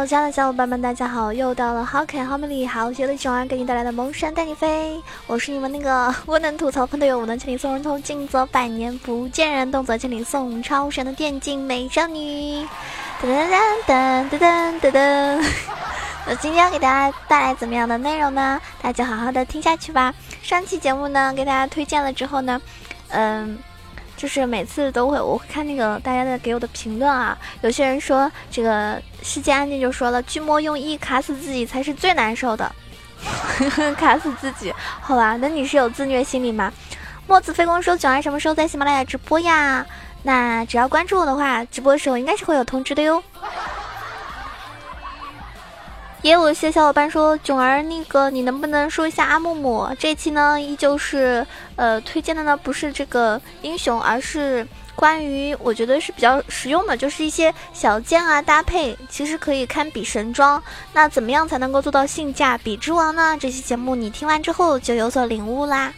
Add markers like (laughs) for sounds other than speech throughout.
Hello，亲爱的小伙伴们，大家好！又到了好可爱、好美丽、好邪的熊儿给你带来的萌山带你飞。我是你们那个 (laughs) 我能吐槽喷队友，我能千里送人头，静则百年不见人，动则千里送超神的电竞美少女。噔噔噔噔噔噔噔噔。(laughs) 那今天要给大家带来怎么样的内容呢？大家好好的听下去吧。上期节目呢，给大家推荐了之后呢，嗯。就是每次都会，我会看那个大家的给我的评论啊。有些人说这个世界安静就说了，巨魔用 E 卡死自己才是最难受的，(laughs) 卡死自己，好吧？那你是有自虐心理吗？墨子飞宫说九儿什么时候在喜马拉雅直播呀？那只要关注我的话，直播的时候应该是会有通知的哟。也有一些小伙伴说，囧儿，那个你能不能说一下阿木木？这期呢，依旧是呃推荐的呢，不是这个英雄，而是关于我觉得是比较实用的，就是一些小件啊搭配，其实可以堪比神装。那怎么样才能够做到性价比之王呢？这期节目你听完之后就有所领悟啦。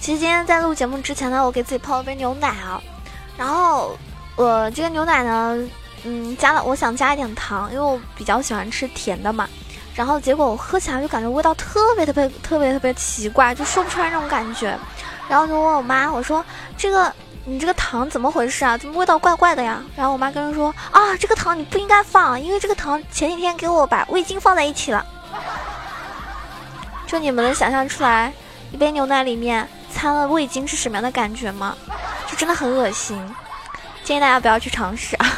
其实今天在录节目之前呢，我给自己泡了杯牛奶啊。然后我这个牛奶呢，嗯，加了，我想加一点糖，因为我比较喜欢吃甜的嘛。然后结果我喝起来就感觉味道特别特别特别特别奇怪，就说不出来那种感觉。然后就问我妈，我说这个你这个糖怎么回事啊？怎么味道怪怪的呀？然后我妈跟人说啊，这个糖你不应该放，因为这个糖前几天给我把味精放在一起了。就你们能想象出来一杯牛奶里面掺了味精是什么样的感觉吗？就真的很恶心，建议大家不要去尝试啊！(laughs)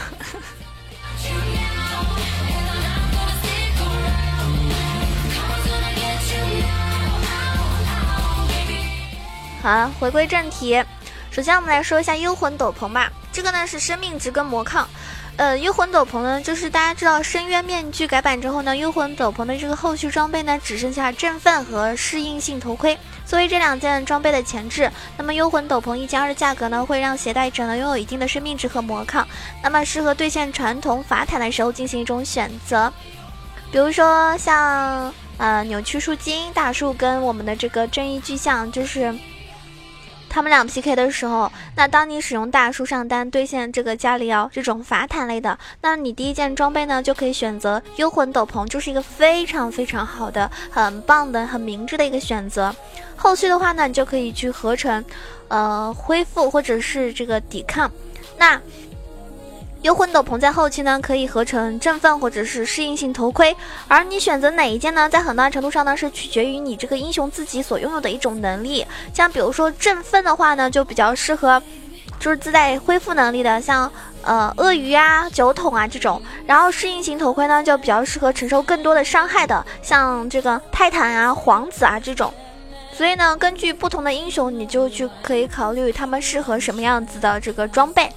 好，回归正题，首先我们来说一下幽魂斗篷吧。这个呢是生命值跟魔抗。呃，幽魂斗篷呢，就是大家知道深渊面具改版之后呢，幽魂斗篷的这个后续装备呢，只剩下振奋和适应性头盔。作为这两件装备的前置，那么幽魂斗篷一加二的价格呢，会让携带者呢拥有一定的生命值和魔抗，那么适合对线传统法坦的时候进行一种选择，比如说像呃扭曲树精大树跟我们的这个正义巨像，就是。他们俩 PK 的时候，那当你使用大树上单兑现这个加里奥这种法坦类的，那你第一件装备呢就可以选择幽魂斗篷，就是一个非常非常好的、很棒的、很明智的一个选择。后续的话呢，你就可以去合成，呃，恢复或者是这个抵抗。那。幽魂斗篷在后期呢，可以合成振奋或者是适应性头盔，而你选择哪一件呢，在很大程度上呢，是取决于你这个英雄自己所拥有的一种能力。像比如说振奋的话呢，就比较适合，就是自带恢复能力的，像呃鳄鱼啊、酒桶啊这种。然后适应型头盔呢，就比较适合承受更多的伤害的，像这个泰坦啊、皇子啊这种。所以呢，根据不同的英雄，你就去可以考虑他们适合什么样子的这个装备。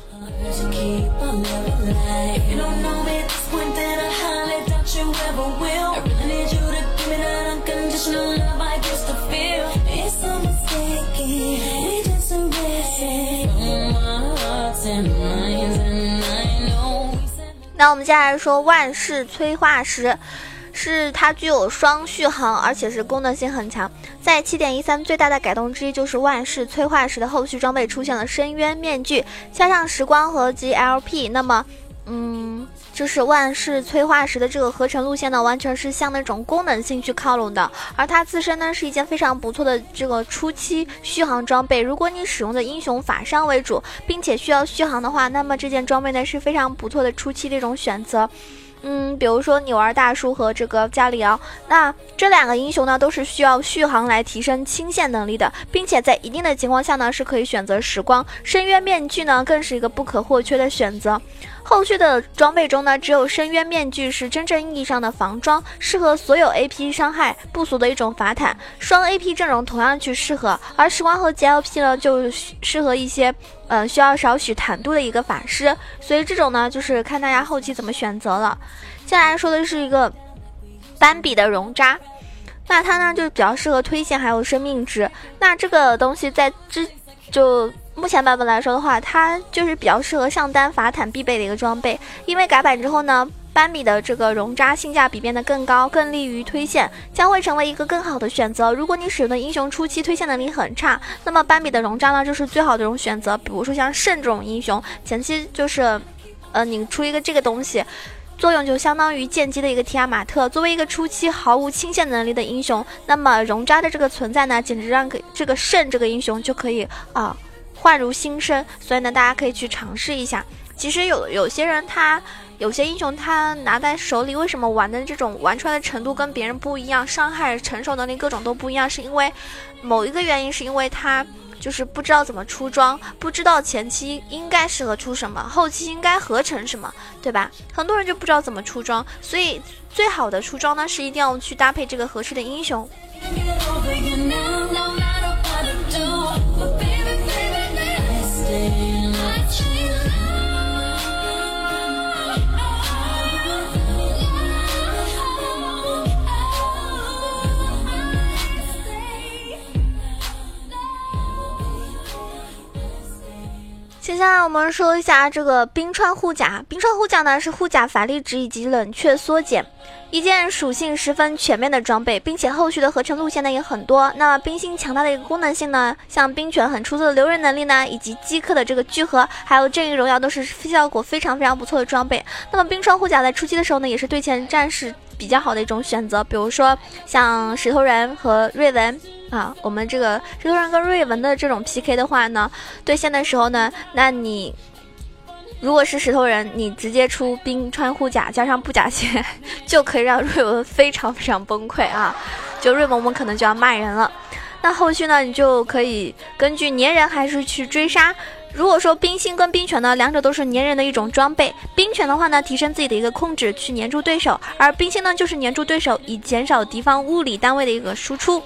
那我们接下来说万世催化石。是它具有双续航，而且是功能性很强。在七点一三最大的改动之一就是万世催化石的后续装备出现了深渊面具，加上时光和 GLP，那么，嗯，就是万世催化石的这个合成路线呢，完全是向那种功能性去靠拢的。而它自身呢，是一件非常不错的这个初期续航装备。如果你使用的英雄法伤为主，并且需要续航的话，那么这件装备呢是非常不错的初期这种选择。嗯，比如说纽儿大叔和这个加里奥，那这两个英雄呢，都是需要续航来提升清线能力的，并且在一定的情况下呢，是可以选择时光深渊面具呢，更是一个不可或缺的选择。后续的装备中呢，只有深渊面具是真正意义上的防装，适合所有 AP 伤害不俗的一种法坦，双 AP 阵容同样去适合。而时光和 GLP 呢，就适合一些，呃，需要少许坦度的一个法师。所以这种呢，就是看大家后期怎么选择了。接下来说的是一个斑比的熔渣，那它呢就比较适合推线还有生命值。那这个东西在之就。目前版本来说的话，它就是比较适合上单法坦必备的一个装备，因为改版之后呢，斑比的这个熔渣性价比变得更高，更利于推线，将会成为一个更好的选择。如果你使用的英雄初期推线能力很差，那么斑比的熔渣呢就是最好的一种选择。比如说像圣这种英雄，前期就是，呃，你出一个这个东西。作用就相当于剑姬的一个提亚马特，作为一个初期毫无清线能力的英雄，那么熔渣的这个存在呢，简直让给这个圣这个英雄就可以啊焕如新生。所以呢，大家可以去尝试一下。其实有有些人他有些英雄他拿在手里，为什么玩的这种玩出来的程度跟别人不一样，伤害承受能力各种都不一样，是因为某一个原因，是因为他。就是不知道怎么出装，不知道前期应该适合出什么，后期应该合成什么，对吧？很多人就不知道怎么出装，所以最好的出装呢，是一定要去搭配这个合适的英雄。接下来我们说一下这个冰川护甲。冰川护甲呢是护甲法力值以及冷却缩减，一件属性十分全面的装备，并且后续的合成路线呢也很多。那么冰心强大的一个功能性呢，像冰拳很出色的留人能力呢，以及击克的这个聚合，还有正义荣耀都是效果非常非常不错的装备。那么冰川护甲在初期的时候呢，也是对前战士比较好的一种选择，比如说像石头人和瑞文。啊，我们这个石头人跟瑞文的这种 PK 的话呢，对线的时候呢，那你如果是石头人，你直接出冰川护甲加上布甲鞋，(laughs) 就可以让瑞文非常非常崩溃啊！就瑞文我们可能就要骂人了。那后续呢，你就可以根据粘人还是去追杀。如果说冰心跟冰拳呢，两者都是粘人的一种装备。冰拳的话呢，提升自己的一个控制去粘住对手，而冰心呢，就是粘住对手以减少敌方物理单位的一个输出。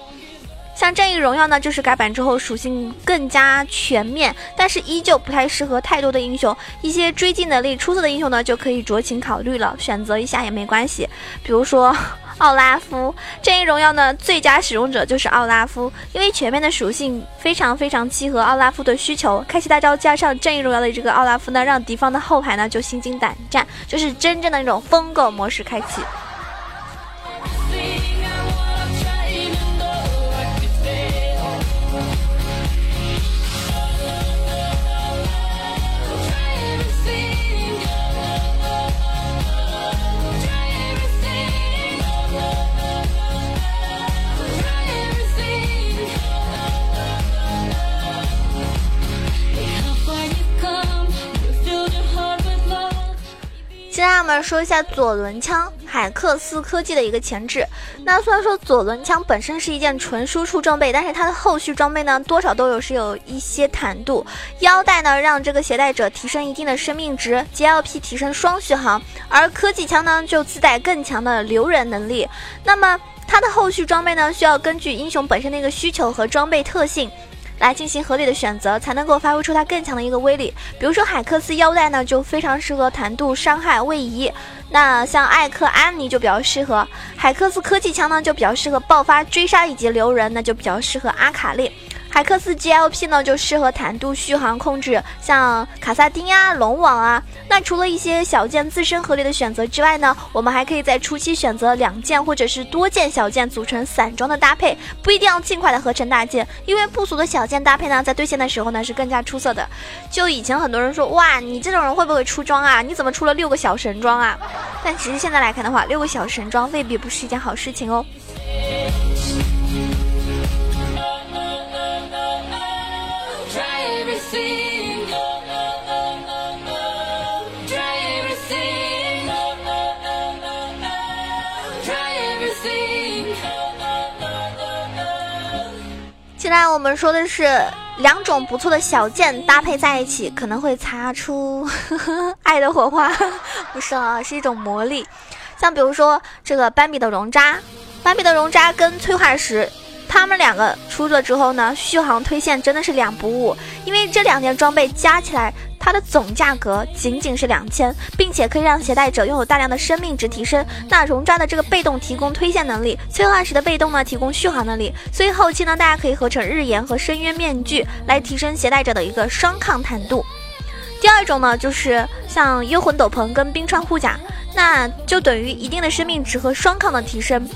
像正义荣耀呢，就是改版之后属性更加全面，但是依旧不太适合太多的英雄。一些追击能力出色的英雄呢，就可以酌情考虑了，选择一下也没关系。比如说奥拉夫，正义荣耀呢，最佳使用者就是奥拉夫，因为全面的属性非常非常契合奥拉夫的需求。开启大招加上正义荣耀的这个奥拉夫呢，让敌方的后排呢就心惊胆战，就是真正的那种疯狗模式开启。说一下左轮枪海克斯科技的一个前置。那虽然说左轮枪本身是一件纯输出装备，但是它的后续装备呢，多少都有是有一些坦度。腰带呢，让这个携带者提升一定的生命值；GLP 提升双续航，而科技枪呢，就自带更强的留人能力。那么它的后续装备呢，需要根据英雄本身的一个需求和装备特性。来进行合理的选择，才能够发挥出它更强的一个威力。比如说海克斯腰带呢，就非常适合弹度、伤害、位移；那像艾克安妮就比较适合海克斯科技枪呢，就比较适合爆发、追杀以及留人，那就比较适合阿卡丽。海克斯 GLP 呢，就适合坦度续航控制，像卡萨丁啊、龙王啊。那除了一些小件自身合理的选择之外呢，我们还可以在初期选择两件或者是多件小件组成散装的搭配，不一定要尽快的合成大件，因为不俗的小件搭配呢，在对线的时候呢是更加出色的。就以前很多人说，哇，你这种人会不会出装啊？你怎么出了六个小神装啊？但其实现在来看的话，六个小神装未必不是一件好事情哦。现在我们说的是两种不错的小件搭配在一起，可能会擦出 (laughs) 爱的火花，(laughs) 不是啊，是一种魔力。像比如说这个斑比的熔渣，斑比的熔渣跟催化石，他们两个出了之后呢，续航推线真的是两不误，因为这两件装备加起来。它的总价格仅仅是两千，并且可以让携带者拥有大量的生命值提升。那熔渣的这个被动提供推线能力，催化石的被动呢提供续航能力。所以后期呢，大家可以合成日炎和深渊面具来提升携带者的一个双抗坦度。第二种呢，就是像幽魂斗篷跟冰川护甲。那就等于一定的生命值和双抗的提升。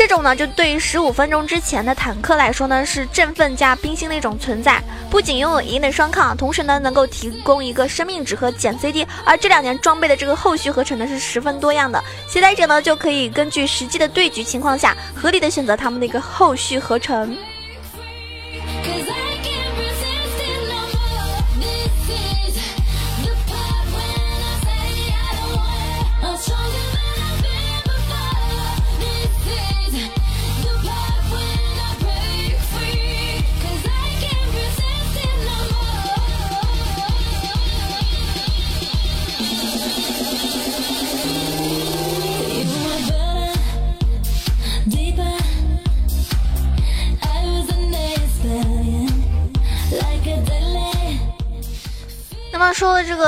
这种呢，就对于十五分钟之前的坦克来说呢，是振奋加冰心的一种存在。不仅拥有一定的双抗，同时呢，能够提供一个生命值和减 CD。而这两年装备的这个后续合成呢，是十分多样的，携带者呢就可以根据实际的对局情况下，合理的选择他们的一个后续合成。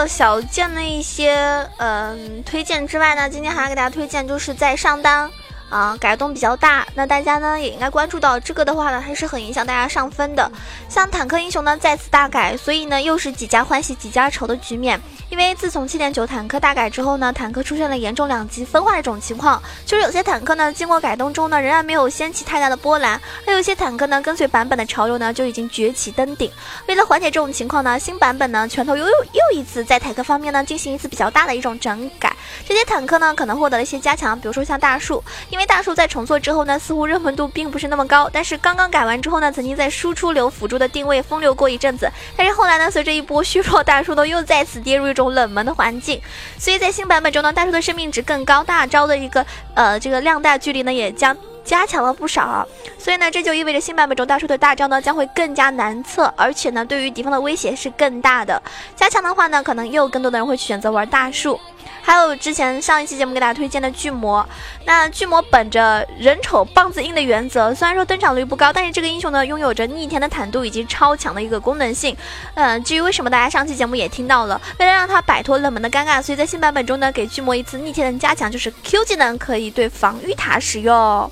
小件的一些嗯推荐之外呢，今天还要给大家推荐，就是在上单。啊，改动比较大，那大家呢也应该关注到这个的话呢，还是很影响大家上分的。像坦克英雄呢再次大改，所以呢又是几家欢喜几家愁的局面。因为自从七点九坦克大改之后呢，坦克出现了严重两极分化的这种情况，就是有些坦克呢经过改动中呢，仍然没有掀起太大的波澜，而有些坦克呢跟随版本的潮流呢就已经崛起登顶。为了缓解这种情况呢，新版本呢拳头又又又一次在坦克方面呢进行一次比较大的一种整改，这些坦克呢可能获得了一些加强，比如说像大树，因为。大树在重做之后呢，似乎热门度并不是那么高。但是刚刚改完之后呢，曾经在输出流辅助的定位风流过一阵子。但是后来呢，随着一波虚弱，大树呢又再次跌入一种冷门的环境。所以在新版本中呢，大树的生命值更高，大招的一个呃这个量大距离呢也将加强了不少。所以呢，这就意味着新版本中大树的大招呢将会更加难测，而且呢对于敌方的威胁是更大的。加强的话呢，可能又有更多的人会选择玩大树。还有之前上一期节目给大家推荐的巨魔，那巨魔本着人丑棒子硬的原则，虽然说登场率不高，但是这个英雄呢拥有着逆天的坦度以及超强的一个功能性。嗯，至于为什么大家上期节目也听到了，为了让他摆脱冷门的尴尬，所以在新版本中呢给巨魔一次逆天的加强，就是 Q 技能可以对防御塔使用。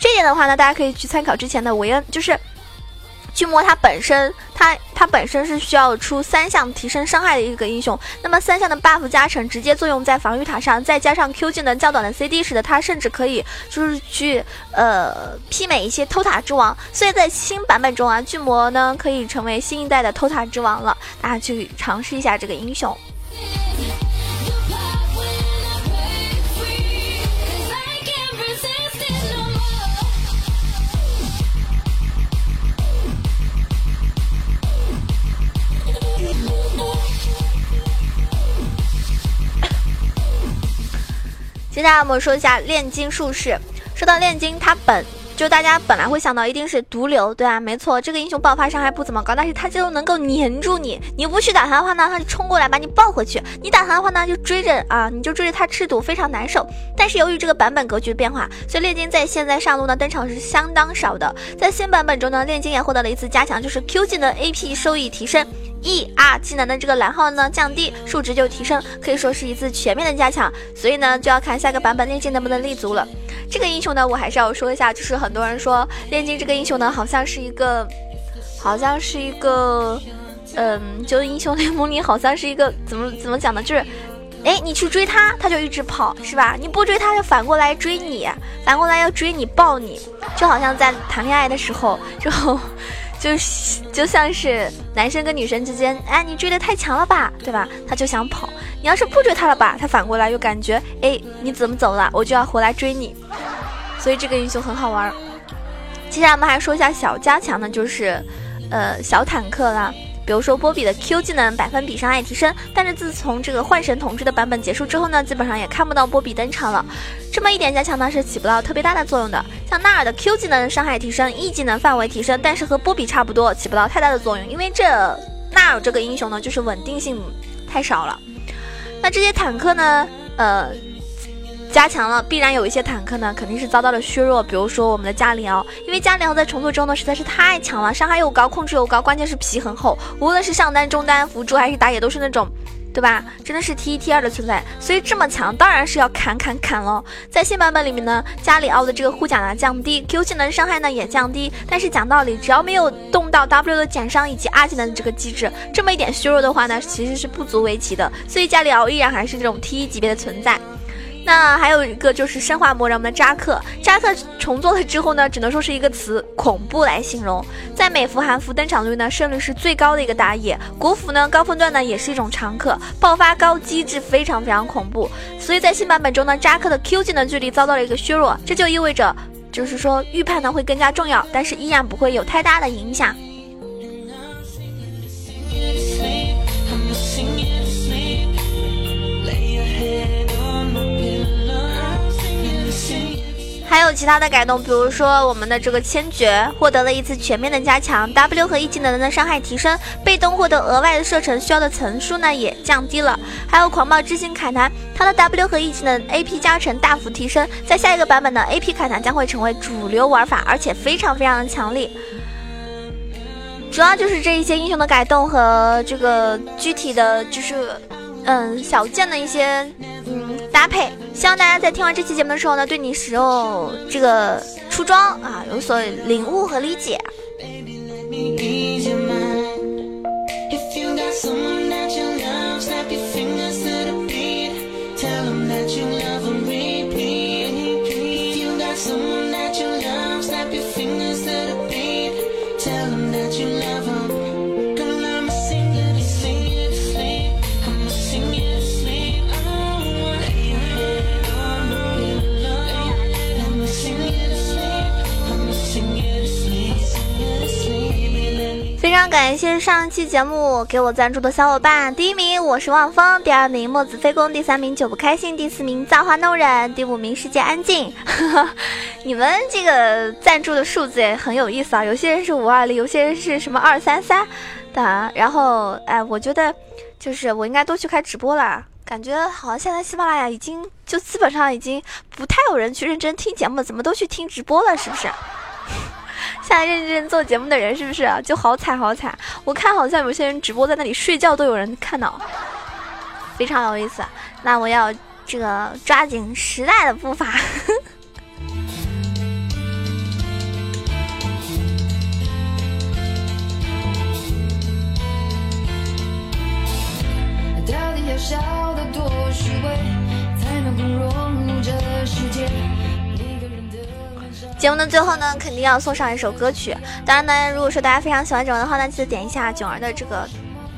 这点的话呢，大家可以去参考之前的维恩，就是。巨魔它本身，它它本身是需要出三项提升伤害的一个英雄。那么三项的 buff 加成直接作用在防御塔上，再加上 Q 技能较短的 CD，使得它甚至可以就是去呃媲美一些偷塔之王。所以在新版本中啊，巨魔呢可以成为新一代的偷塔之王了。大家去尝试一下这个英雄。接下来我们说一下炼金术士。说到炼金，它本就大家本来会想到一定是毒瘤，对啊，没错，这个英雄爆发伤害不怎么高，但是它就能够粘住你。你不去打他的话呢，他就冲过来把你抱回去；你打他的话呢，就追着啊，你就追着他吃毒，非常难受。但是由于这个版本格局的变化，所以炼金在现在上路呢登场是相当少的。在新版本中呢，炼金也获得了一次加强，就是 Q 技能 AP 收益提升。E R 技能的这个蓝耗呢降低，数值就提升，可以说是一次全面的加强。所以呢，就要看下个版本炼金能不能立足了。这个英雄呢，我还是要说一下，就是很多人说炼金这个英雄呢，好像是一个，好像是一个，嗯，就英雄联盟里好像是一个怎么怎么讲呢？就是，哎，你去追他，他就一直跑，是吧？你不追他，就反过来追你，反过来要追你抱你，就好像在谈恋爱的时候就。(laughs) 就就像是男生跟女生之间，哎，你追的太强了吧，对吧？他就想跑。你要是不追他了吧，他反过来又感觉，哎，你怎么走了？我就要回来追你。所以这个英雄很好玩。接下来我们还说一下小加强呢，就是，呃，小坦克啦。比如说波比的 Q 技能百分比伤害提升，但是自从这个幻神统治的版本结束之后呢，基本上也看不到波比登场了。这么一点加强呢，是起不到特别大的作用的。像纳尔的 Q 技能伤害提升，E 技能范围提升，但是和波比差不多，起不到太大的作用，因为这纳尔这个英雄呢，就是稳定性太少了。那这些坦克呢，呃。加强了，必然有一些坦克呢，肯定是遭到了削弱。比如说我们的加里奥，因为加里奥在重做中呢实在是太强了，伤害又高，控制又高，关键是皮很厚，无论是上单、中单、辅助还是打野，都是那种，对吧？真的是 T 一 T 二的存在。所以这么强，当然是要砍砍砍了。在新版本里面呢，加里奥的这个护甲呢降低，Q 技能伤害呢也降低，但是讲道理，只要没有动到 W 的减伤以及 R 技能的这个机制，这么一点削弱的话呢，其实是不足为奇的。所以加里奥依然还是这种 T 一级别的存在。那还有一个就是生化魔人们的扎克，扎克重做了之后呢，只能说是一个词恐怖来形容。在美服、韩服登场率呢，胜率是最高的一个打野，国服呢高分段呢也是一种常客，爆发高，机制非常非常恐怖。所以在新版本中呢，扎克的 Q 技能距离遭到了一个削弱，这就意味着，就是说预判呢会更加重要，但是依然不会有太大的影响。还有其他的改动，比如说我们的这个千珏获得了一次全面的加强，W 和 E 技能的伤害提升，被动获得额外的射程需要的层数呢也降低了。还有狂暴之心凯南，它的 W 和 E 技能 AP 加成大幅提升，在下一个版本的 AP 凯南将会成为主流玩法，而且非常非常的强力。主要就是这一些英雄的改动和这个具体的就是。嗯，小件的一些搭配，希望大家在听完这期节目的时候呢，对你使用这个出装啊有所领悟和理解。感谢上一期节目给我赞助的小伙伴，第一名我是望风，第二名墨子飞宫，第三名久不开心，第四名造化弄人，第五名世界安静。(laughs) 你们这个赞助的数字也很有意思啊，有些人是五二零，有些人是什么二三三的。然后哎，我觉得就是我应该多去开直播了，感觉好像现在喜马拉雅已经就基本上已经不太有人去认真听节目，怎么都去听直播了，是不是？现在认真做节目的人是不是就好惨好惨？我看好像有些人直播在那里睡觉都有人看到，非常有意思。那我要这个抓紧时代的步伐。(laughs) 到底要笑得多虚伪，才能更融入这世界？节目的最后呢，肯定要送上一首歌曲。当然呢，如果说大家非常喜欢囧儿的话呢，记得点一下囧儿的这个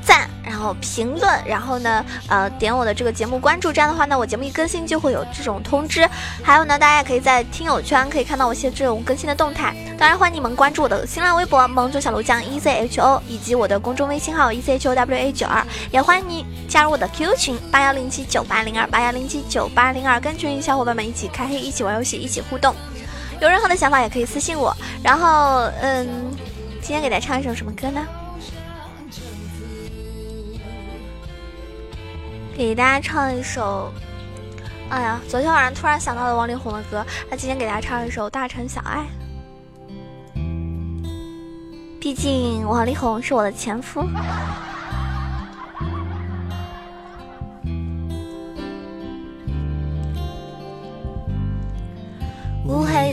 赞，然后评论，然后呢，呃，点我的这个节目关注。这样的话呢，我节目一更新就会有这种通知。还有呢，大家也可以在听友圈可以看到我一些这种更新的动态。当然，欢迎你们关注我的新浪微博“萌种小卢酱 E Z H O”，以及我的公众微信号 “E Z H O W A 九二”。也欢迎你加入我的 QQ 群八幺零七九八零二八幺零七九八零二，跟群里小伙伴们一起开黑，一起玩游戏，一起互动。有任何的想法也可以私信我。然后，嗯，今天给大家唱一首什么歌呢？给大家唱一首，哎呀，昨天晚上突然想到了王力宏的歌。那今天给大家唱一首《大城小爱》。毕竟王力宏是我的前夫。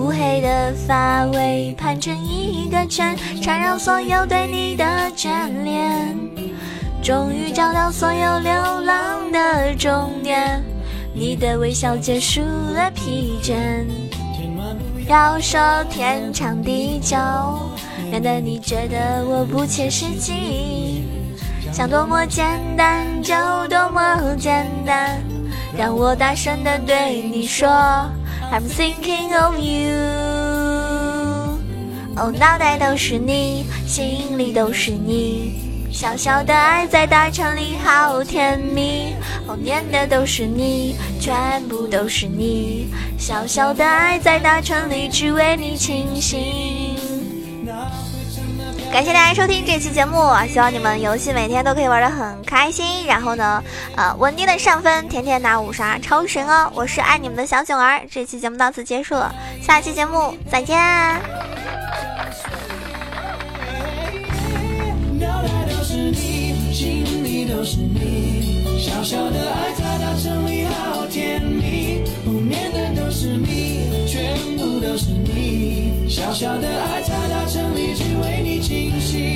乌黑的发尾盘成一个圈，缠绕所有对你的眷恋。终于找到所有流浪的终点，你的微笑结束了疲倦。要说天长地久，免得你觉得我不切实际。想多么简单就多么简单。让我大声的对你说，I'm thinking of you。哦，脑袋都是你，心里都是你，小小的爱在大城里好甜蜜。哦，念的都是你，全部都是你，小小的爱在大城里只为你倾心。感谢大家收听这期节目，希望你们游戏每天都可以玩的很开心，然后呢，呃，稳定的上分，天天拿五杀，超神哦！我是爱你们的小囧儿，这期节目到此结束了，下期节目再见。小小的。小小的爱在大城里只为你倾心